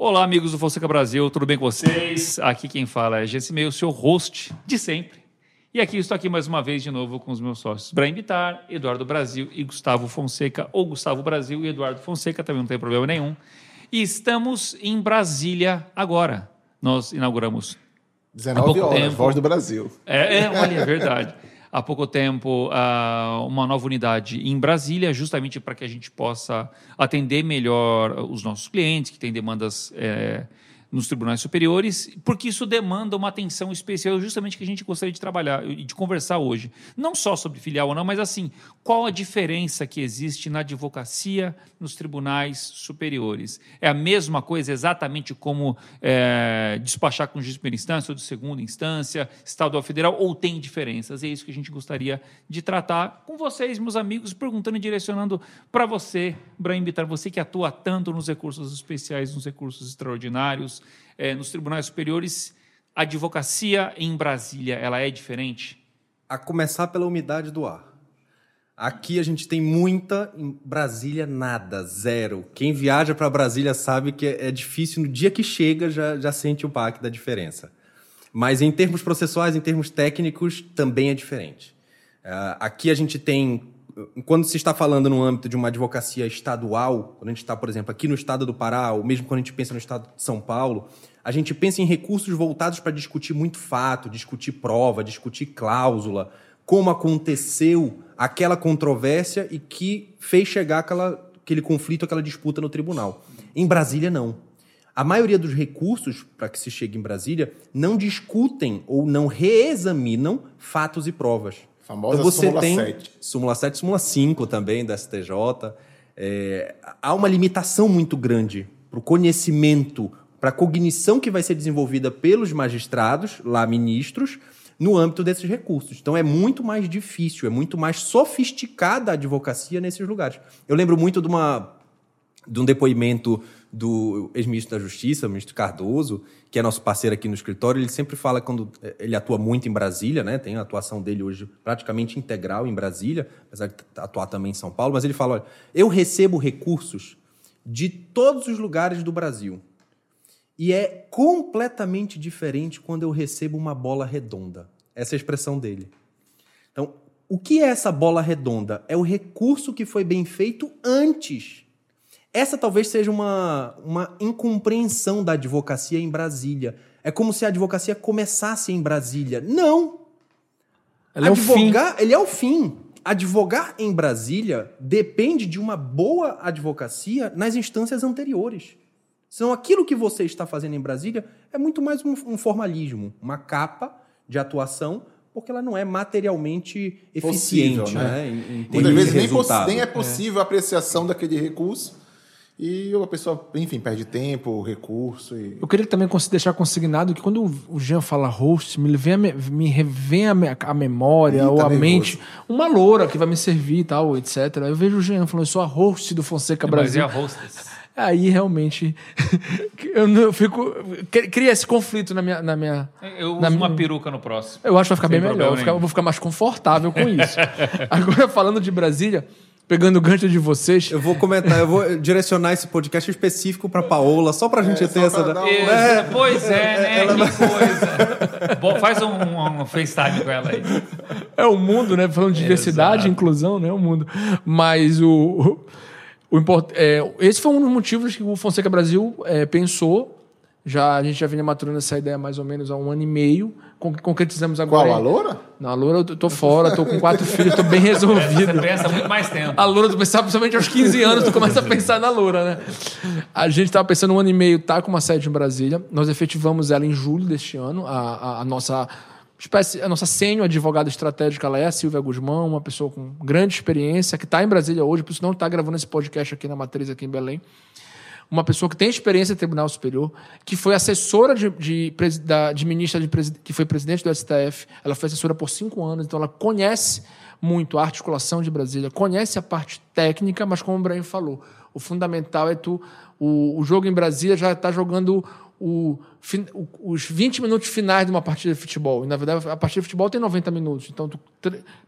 Olá, amigos do Fonseca Brasil, tudo bem com vocês? Aqui quem fala é Jesse Meio, seu host de sempre. E aqui estou aqui mais uma vez de novo com os meus sócios Brian Bitar, Eduardo Brasil e Gustavo Fonseca, ou Gustavo Brasil e Eduardo Fonseca, também não tem problema nenhum. E estamos em Brasília agora. Nós inauguramos 19 horas, tempo. Voz do Brasil. É, é olha, é verdade. Há pouco tempo, uh, uma nova unidade em Brasília, justamente para que a gente possa atender melhor os nossos clientes que têm demandas. Eh, nos tribunais superiores, porque isso demanda uma atenção especial, justamente que a gente gostaria de trabalhar e de conversar hoje. Não só sobre filial ou não, mas assim, qual a diferença que existe na advocacia nos tribunais superiores? É a mesma coisa exatamente como é, despachar com juiz de primeira instância ou de segunda instância, estadual federal, ou tem diferenças? É isso que a gente gostaria de tratar com vocês, meus amigos, perguntando e direcionando para você, Brahim Bitar, você que atua tanto nos recursos especiais, nos recursos extraordinários, é, nos tribunais superiores, a advocacia em Brasília, ela é diferente? A começar pela umidade do ar. Aqui a gente tem muita, em Brasília nada, zero. Quem viaja para Brasília sabe que é difícil, no dia que chega já, já sente o baque da diferença. Mas em termos processuais, em termos técnicos, também é diferente. Uh, aqui a gente tem quando se está falando no âmbito de uma advocacia estadual, quando a gente está, por exemplo, aqui no estado do Pará, ou mesmo quando a gente pensa no estado de São Paulo, a gente pensa em recursos voltados para discutir muito fato, discutir prova, discutir cláusula, como aconteceu aquela controvérsia e que fez chegar aquela, aquele conflito, aquela disputa no tribunal. Em Brasília, não. A maioria dos recursos para que se chegue em Brasília não discutem ou não reexaminam fatos e provas Famosa então você súmula tem 7. Súmula 7, súmula 5 também da STJ. É, há uma limitação muito grande para o conhecimento, para a cognição que vai ser desenvolvida pelos magistrados, lá ministros, no âmbito desses recursos. Então é muito mais difícil, é muito mais sofisticada a advocacia nesses lugares. Eu lembro muito de, uma, de um depoimento do ex-ministro da Justiça, o ministro Cardoso, que é nosso parceiro aqui no escritório, ele sempre fala quando eh, ele atua muito em Brasília, né? Tem a atuação dele hoje praticamente integral em Brasília, apesar de atuar também em São Paulo, mas ele fala, olha, eu recebo recursos de todos os lugares do Brasil. E é completamente diferente quando eu recebo uma bola redonda. Essa é a expressão dele. Então, o que é essa bola redonda? É o recurso que foi bem feito antes essa talvez seja uma, uma incompreensão da advocacia em Brasília. É como se a advocacia começasse em Brasília. Não! Ela Advogar, é ele é o fim. Advogar em Brasília depende de uma boa advocacia nas instâncias anteriores. Senão aquilo que você está fazendo em Brasília é muito mais um, um formalismo, uma capa de atuação porque ela não é materialmente eficiente. Possível, né? né? Em, em Muitas vezes nem, nem, é possível é. a apreciação daquele recurso e a pessoa, enfim, perde tempo, recurso. E... Eu queria também deixar consignado que quando o Jean fala host, me vem a, me revém a, a memória ou tá a nervoso. mente uma loura que vai me servir e tal, etc. Eu vejo o Jean falando, eu sou a host do Fonseca Brasil. Mas é a hostess. Aí realmente eu, eu fico. Cria esse conflito na minha. Na minha eu uso na uma peruca no próximo. Eu acho que vai ficar Sem bem melhor. Eu vou ficar, eu vou ficar mais confortável com isso. Agora, falando de Brasília, pegando o gancho de vocês. Eu vou comentar, eu vou direcionar esse podcast específico para Paola, só para a gente é, ter essa. Um... É, pois é, né? Ela... Que coisa. Bom, faz um, um, FaceTime com ela aí. É o mundo, né? Falando de diversidade, Exato. inclusão, né? O mundo. Mas o. o, o import, é, esse foi um dos motivos que o Fonseca Brasil é, pensou. Já, a gente já vinha maturando essa ideia mais ou menos há um ano e meio concretizamos agora. Qual, a Loura? Não, a Loura eu tô fora, tô com quatro filhos, tô bem resolvido. Você pensa muito mais tempo. A Loura, tu pensava principalmente aos 15 anos, tu começa a pensar na Loura, né? A gente tava pensando um ano e meio, tá com uma sede em Brasília. Nós efetivamos ela em julho deste ano. A, a, a nossa espécie, a nossa sênior advogada estratégica ela é a Silvia Guzmão, uma pessoa com grande experiência, que está em Brasília hoje, por isso não está gravando esse podcast aqui na Matriz, aqui em Belém uma pessoa que tem experiência em Tribunal Superior, que foi assessora de, de, de, ministra de que foi presidente do STF, ela foi assessora por cinco anos, então ela conhece muito a articulação de Brasília, conhece a parte técnica, mas como o Brian falou, o fundamental é tu. O, o jogo em Brasília já está jogando o, os 20 minutos finais de uma partida de futebol. E, na verdade, a partida de futebol tem 90 minutos. Então,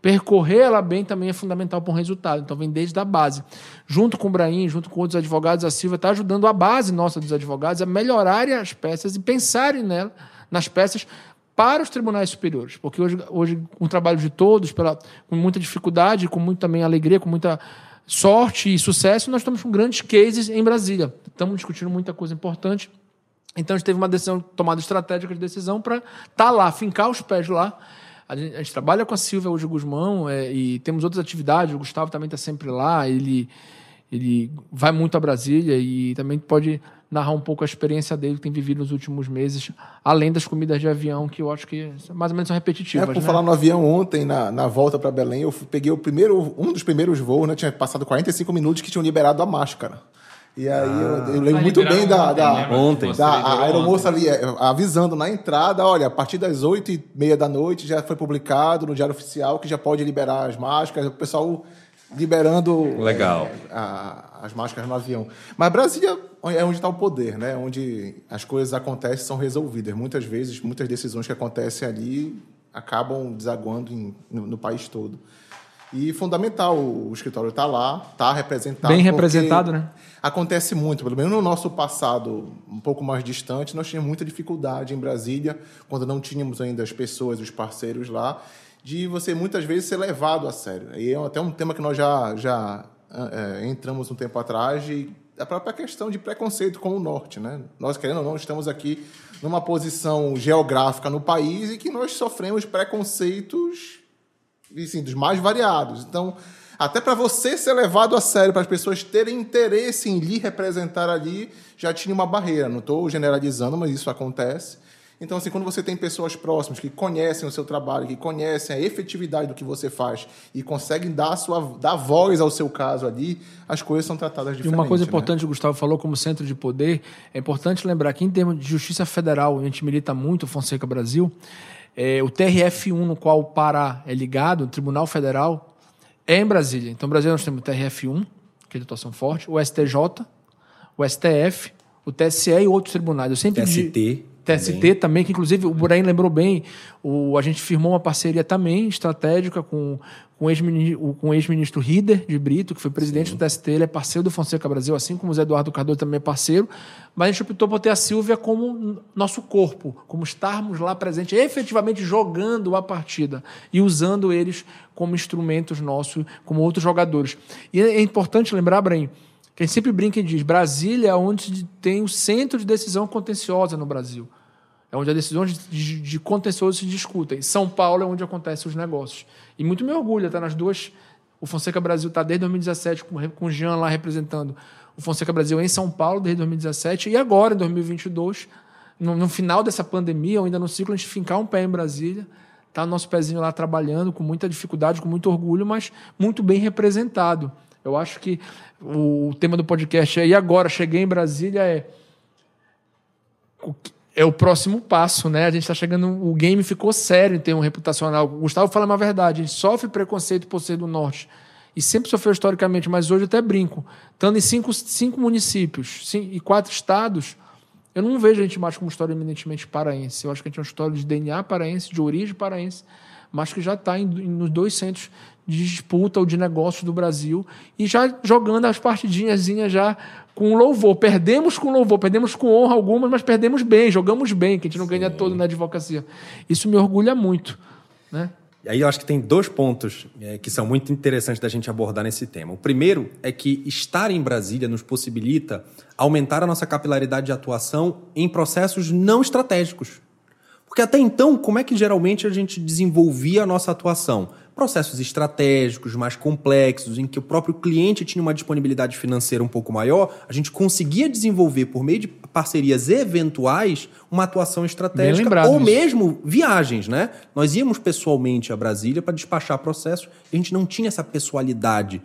percorrer ela bem também é fundamental para um resultado. Então, vem desde a base. Junto com o Brahim, junto com outros advogados, a Silva está ajudando a base nossa dos advogados a melhorarem as peças e pensarem nela, nas peças para os tribunais superiores. Porque hoje, hoje com o trabalho de todos, pela, com muita dificuldade, com muita também alegria, com muita sorte e sucesso, nós estamos com grandes cases em Brasília. Estamos discutindo muita coisa importante então a gente teve uma decisão, tomada estratégica de decisão para estar tá lá, fincar os pés lá. A gente, a gente, trabalha com a Silvia hoje, o Guzmão, é, e temos outras atividades. O Gustavo também está sempre lá. Ele, ele vai muito a Brasília e também pode narrar um pouco a experiência dele que tem vivido nos últimos meses, além das comidas de avião, que eu acho que mais ou menos são repetitivas. É, por né? falar no avião ontem, na, na volta para Belém, eu peguei o primeiro, um dos primeiros voos, né? Tinha passado 45 minutos que tinham liberado a máscara. E aí ah, eu, eu, lembro muito bem da, da, ontem, da a aeromoça ali é, avisando na entrada, olha, a partir das oito e meia da noite já foi publicado no Diário Oficial que já pode liberar as máscaras, o pessoal liberando Legal. É, a, as máscaras no avião. Mas Brasília é onde está o poder, né? Onde as coisas acontecem são resolvidas. Muitas vezes, muitas decisões que acontecem ali acabam desaguando em, no, no país todo. E fundamental, o escritório está lá, está representado. Bem representado, né? Acontece muito, pelo menos no nosso passado um pouco mais distante, nós tínhamos muita dificuldade em Brasília, quando não tínhamos ainda as pessoas, os parceiros lá, de você muitas vezes ser levado a sério. E é até um tema que nós já, já é, entramos um tempo atrás, de, a própria questão de preconceito com o Norte. Né? Nós, querendo ou não, estamos aqui numa posição geográfica no país e que nós sofremos preconceitos assim, dos mais variados. Então, até para você ser levado a sério, para as pessoas terem interesse em lhe representar ali, já tinha uma barreira. Não estou generalizando, mas isso acontece. Então, assim, quando você tem pessoas próximas que conhecem o seu trabalho, que conhecem a efetividade do que você faz e conseguem dar, sua, dar voz ao seu caso ali, as coisas são tratadas diferente. E uma coisa né? importante, o Gustavo falou como centro de poder, é importante lembrar que em termos de justiça federal, a gente milita muito, Fonseca Brasil, é, o TRF1, no qual o Pará é ligado, o Tribunal Federal, é em Brasília. Então, Brasília nós temos o TRF1, que é de atuação forte, o STJ, o STF, o TSE e outros tribunais. Eu sempre TST. TST também. também, que inclusive o Buraim lembrou bem, o, a gente firmou uma parceria também estratégica com, com o ex-ministro ex Rider de Brito, que foi presidente Sim. do TST, ele é parceiro do Fonseca Brasil, assim como o Zé Eduardo Cardoso também é parceiro, mas a gente optou por ter a Silvia como nosso corpo, como estarmos lá presentes, efetivamente jogando a partida e usando eles como instrumentos nossos, como outros jogadores. E é importante lembrar, Braim, que a gente sempre brinca e diz, Brasília é onde tem o centro de decisão contenciosa no Brasil. É onde as decisões de, de contencioso se discutem. São Paulo é onde acontecem os negócios. E muito me orgulha estar nas duas. O Fonseca Brasil está desde 2017 com, com o Jean lá representando o Fonseca Brasil em São Paulo desde 2017 e agora, em 2022, no, no final dessa pandemia, ou ainda no ciclo, a gente fincar um pé em Brasília, tá nosso pezinho lá trabalhando com muita dificuldade, com muito orgulho, mas muito bem representado. Eu acho que o, o tema do podcast é e agora cheguei em Brasília é o que, é o próximo passo, né? A gente está chegando. O game ficou sério em termos reputacional. O Gustavo fala uma verdade. A gente sofre preconceito por ser do norte. E sempre sofreu historicamente, mas hoje até brinco. Estando em cinco, cinco municípios cinco, e quatro estados, eu não vejo a gente mais como história eminentemente paraense. Eu acho que a gente é uma história de DNA paraense, de origem paraense, mas que já está nos dois centros de disputa ou de negócio do Brasil e já jogando as partidinhas já com louvor. Perdemos com louvor, perdemos com honra algumas, mas perdemos bem, jogamos bem, que a gente não Sim. ganha todo na advocacia. Isso me orgulha muito. Né? E aí eu acho que tem dois pontos é, que são muito interessantes da gente abordar nesse tema. O primeiro é que estar em Brasília nos possibilita aumentar a nossa capilaridade de atuação em processos não estratégicos. Porque até então, como é que geralmente a gente desenvolvia a nossa atuação? processos estratégicos mais complexos, em que o próprio cliente tinha uma disponibilidade financeira um pouco maior, a gente conseguia desenvolver, por meio de parcerias eventuais, uma atuação estratégica ou mesmo viagens, né? Nós íamos pessoalmente a Brasília para despachar processos a gente não tinha essa pessoalidade.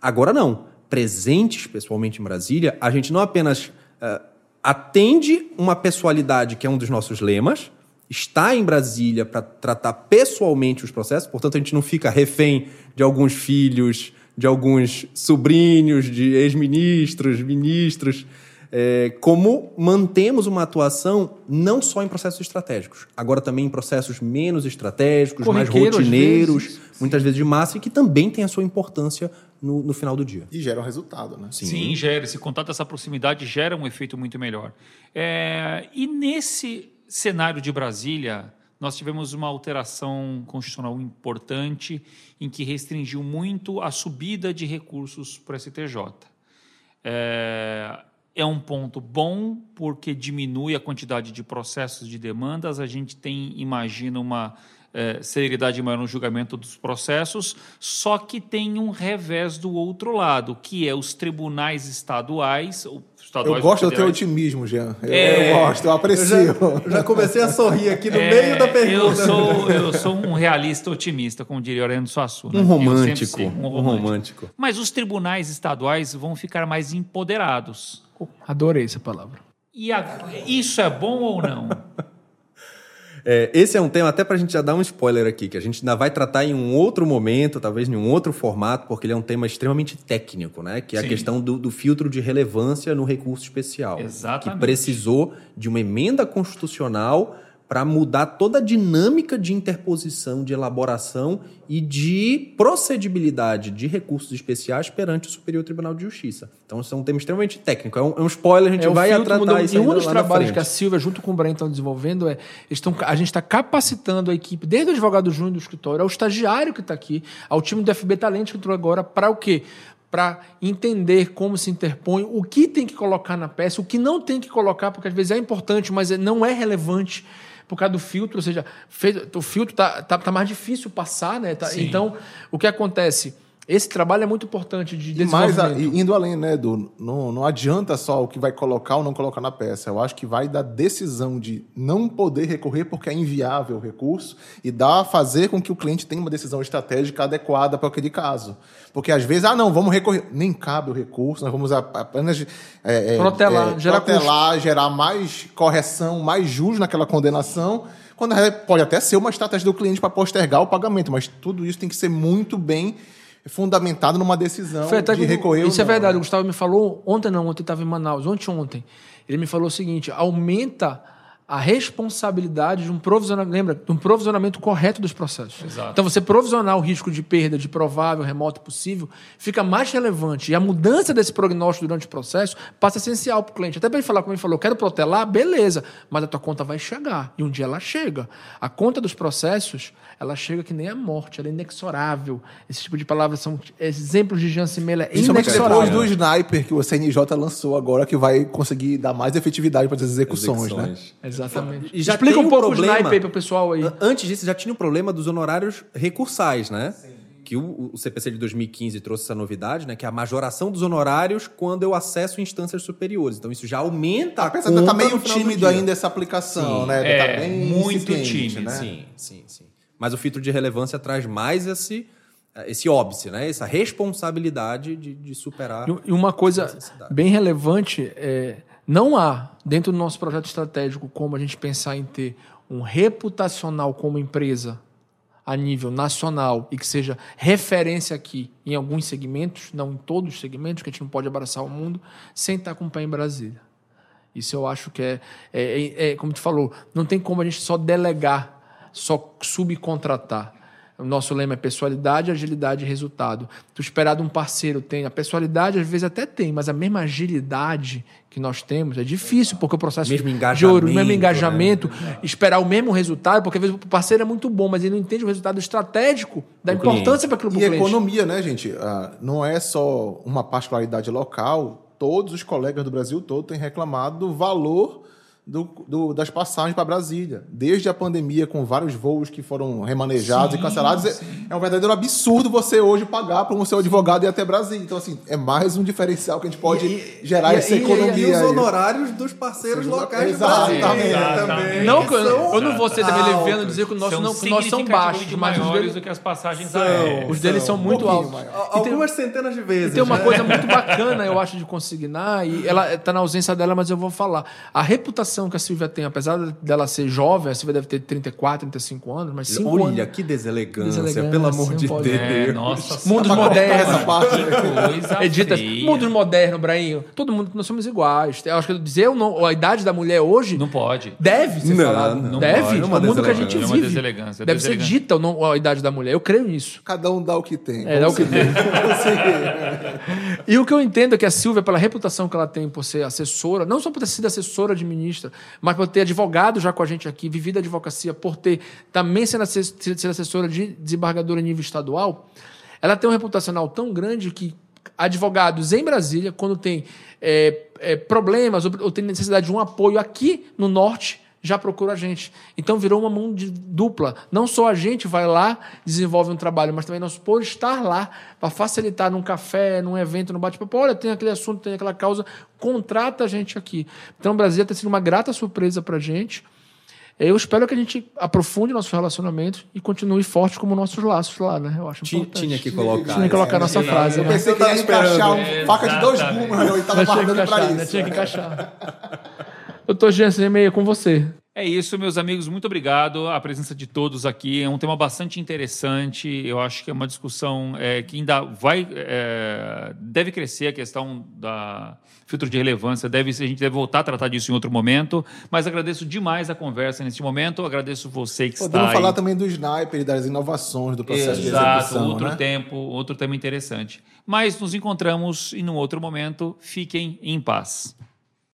Agora não. Presentes pessoalmente em Brasília, a gente não apenas uh, atende uma pessoalidade que é um dos nossos lemas, está em Brasília para tratar pessoalmente os processos, portanto, a gente não fica refém de alguns filhos, de alguns sobrinhos, de ex-ministros, ministros. é, como mantemos uma atuação não só em processos estratégicos, agora também em processos menos estratégicos, mais rotineiros, vezes. muitas vezes de massa, e que também tem a sua importância no, no final do dia. E gera um resultado, né? Sim, gera. Esse contato, essa proximidade gera um efeito muito melhor. É, e nesse cenário de Brasília, nós tivemos uma alteração constitucional importante em que restringiu muito a subida de recursos para o STJ. É, é um ponto bom porque diminui a quantidade de processos de demandas. A gente tem, imagina, uma eh, celeridade maior no julgamento dos processos, só que tem um revés do outro lado, que é os tribunais estaduais. Eu gosto do teu otimismo, Jean. Eu, É. eu gosto, eu aprecio. Eu já comecei a sorrir aqui no É, Eu sou, eu sou um realista otimista, como diria Orlando Suassuna. Um sempre romântico, fui um romântico. Mas os tribunais estaduais vão ficar mais empoderados. Adorei essa palavra. E a- isso é bom ou não? É, esse é um tema, até para a gente já dar um spoiler aqui, que a gente ainda vai tratar em um outro momento, talvez em um outro formato, porque ele é um tema extremamente técnico, né? Que é Sim. a questão do, do filtro de relevância no recurso especial. Exatamente. Que precisou de uma emenda constitucional para mudar toda a dinâmica de interposição, de elaboração e de procedibilidade de recursos especiais perante o Superior Tribunal de Justiça. Então, isso é um tema extremamente técnico. É um, é um spoiler, a gente É, vai filtro tratar mudou. isso E um dos trabalhos que a Silvia, junto com o Breno, estão desenvolvendo é. Estão, a gente está capacitando a equipe, desde o advogado júnior do escritório, ao estagiário que está aqui, ao time do FB Talento que entrou agora, para o quê? Para entender como se interpõe, o que tem que colocar na peça, o que não tem que colocar, porque às vezes é importante, mas é- não é relevante por causa do filtro, ou seja, fez- o filtro tá, tá, tá mais difícil passar, né? Tá- então, o que acontece? Esse trabalho é muito importante de E mais a- desenvolvimento. indo além, né, Edu? Não, não adianta só o que vai colocar ou não colocar na peça. Eu acho que vai da decisão de não poder recorrer porque é inviável o recurso e dá fazer com que o cliente tenha uma decisão estratégica adequada para aquele caso. Porque às vezes, ah, não, vamos recorrer. Nem cabe o recurso, nós vamos apenas é, é, Protelar, gerar protelar, gerar mais correção, mais juros naquela condenação. Quando é- pode até ser uma estratégia do cliente para postergar o pagamento, mas tudo isso tem que ser muito bem fundamentado numa decisão Foi de recorrer Isso é não, verdade. né? O Gustavo me falou ontem, não, ontem estava em Manaus, ontem ontem. Ele me falou o seguinte: aumenta a responsabilidade de um provisionamento, lembra, de um provisionamento correto dos processos. Exato. Então, você provisionar o risco de perda de provável, remoto possível, fica mais relevante. E a mudança desse prognóstico durante o processo passa a ser essencial para o cliente. Até para ele falar, como ele falou, quero protelar, beleza, mas a tua conta vai chegar. E um dia ela chega. A conta dos processos, ela chega que nem a morte, ela é inexorável. Esse tipo de palavras são exemplos de Jean Simela, é Principalmente depois inexorável. do Sniper que o CNJ lançou agora, que vai conseguir dar mais efetividade para as execuções, né? Execuções. Exatamente. E já Explica um um pouco problema- o sniper para o pessoal aí. An- Antes disso, já tinha o problema dos honorários recursais, né? Que o, o CPC de 2015 trouxe essa novidade, né? Que é a majoração dos honorários quando eu acesso instâncias superiores. Então, isso já aumenta a Apesar conta tá no meio tímido ainda essa aplicação, Sim. né? Tá É, bem muito incipiente, tímido, né? Sim, sim, sim. Mas o filtro de relevância traz mais esse, esse óbice, né? Essa responsabilidade de, de superar. E- E uma coisa bem relevante é não há dentro do nosso projeto estratégico como a gente pensar em ter um reputacional como empresa a nível nacional e que seja referência aqui em alguns segmentos, não em todos os segmentos, que a gente não pode abraçar o mundo, sem estar com o pé em Brasília. Isso eu acho que é, é, é- é, como tu falou, não tem como a gente só delegar, só subcontratar. O nosso lema é pessoalidade, agilidade e resultado. Tu esperar de um parceiro tem a pessoalidade, às vezes até tem, mas a mesma agilidade que nós temos é difícil, porque o processo Mesmo de ouro, o mesmo engajamento, engajamento, esperar o mesmo resultado, porque às vezes o parceiro é muito bom, mas ele não entende o resultado estratégico da Do importância para aquilo E cliente. economia, né, gente? Ah, não é só uma particularidade local. Todos os colegas do Brasil todo têm reclamado do valor do, do- das passagens para Brasília. Desde a pandemia, com vários voos que foram remanejados Sim, e cancelados. É, sim. é um verdadeiro absurdo você hoje pagar para um seu advogado ir até Brasília. Então, assim, é mais um diferencial que a gente pode E- gerar e- essa e- economia. E os aí. honorários dos parceiros Sim, locais de exatamente. Brasília Exatamente. também. Não, que que eu, são eu não vou ser também levando dizer que o nosso são não, que nós são baixos, mas os maiores deles, do que as passagens São. aéreas. os deles são Um muito pouquinho altos. Al- Algumas centenas de vezes. E tem uma né? coisa muito bacana, eu acho, de consignar, e ela está na ausência dela, mas eu vou falar. A reputação reputação que a Silvia tem, apesar dela ser jovem, a Silvia deve ter 34, 35 anos, mas 5 anos. Olha, que deselegância, Deselegância, pelo amor de Deus. É, nossa Mundos cortar essa modernos. parte. coisa Edita, feia. mundos modernos, Brainho. Todo mundo, nós somos iguais. Eu acho que dizer o não- a idade da mulher hoje Não pode. deve ser Não, falado. não deve. pode. É É uma o mundo que a gente deselegância. É uma vive. deselegância, Deve ser dita o não- a idade da mulher. Eu creio nisso. Cada um dá o que tem. É, dá o que tem. E o que eu entendo é que a Silvia, pela reputação que ela tem por ser assessora, não só por ter sido assessora de ministra, mas por ter advogado já com a gente aqui, vivido a advocacia, por ter também sido assessora de desembargadora em nível estadual, ela tem um reputacional tão grande que advogados em Brasília, quando tem é, é, problemas ou, ou tem necessidade de um apoio aqui no norte, já procura a gente. Então virou uma mão de dupla. Não só a gente vai lá, desenvolve um trabalho, mas também nós por estar lá para facilitar num café, num evento, num bate-papo. Olha, tem aquele assunto, tem aquela causa, contrata a gente aqui. Então, Brasília tem sido uma grata surpresa para a gente. Eu espero que a gente aprofunde nossos relacionamentos e continue forte como nossos laços lá, né? Eu acho Tinha, importante. tinha que colocar. Tinha que colocar nossa frase. Eu né? pensei que ia encaixar um faca de dois gumes, eu estava tinha que guardando pra encaixar, né? isso. Tinha que encaixar. Doutor Jensen, e-mail com você. É isso, meus amigos. Muito obrigado. A presença de todos aqui é um tema bastante interessante. Eu acho que é uma discussão é, que ainda vai. é, deve crescer a questão da filtro de relevância. Deve, a gente deve voltar a tratar disso em outro momento. Mas agradeço demais a conversa neste momento. Agradeço você que está Podemos aí. falar também do sniper e das inovações do processo de Exato, execução. outro né? tempo, outro tema interessante. Mas nos encontramos em um outro momento. Fiquem em paz.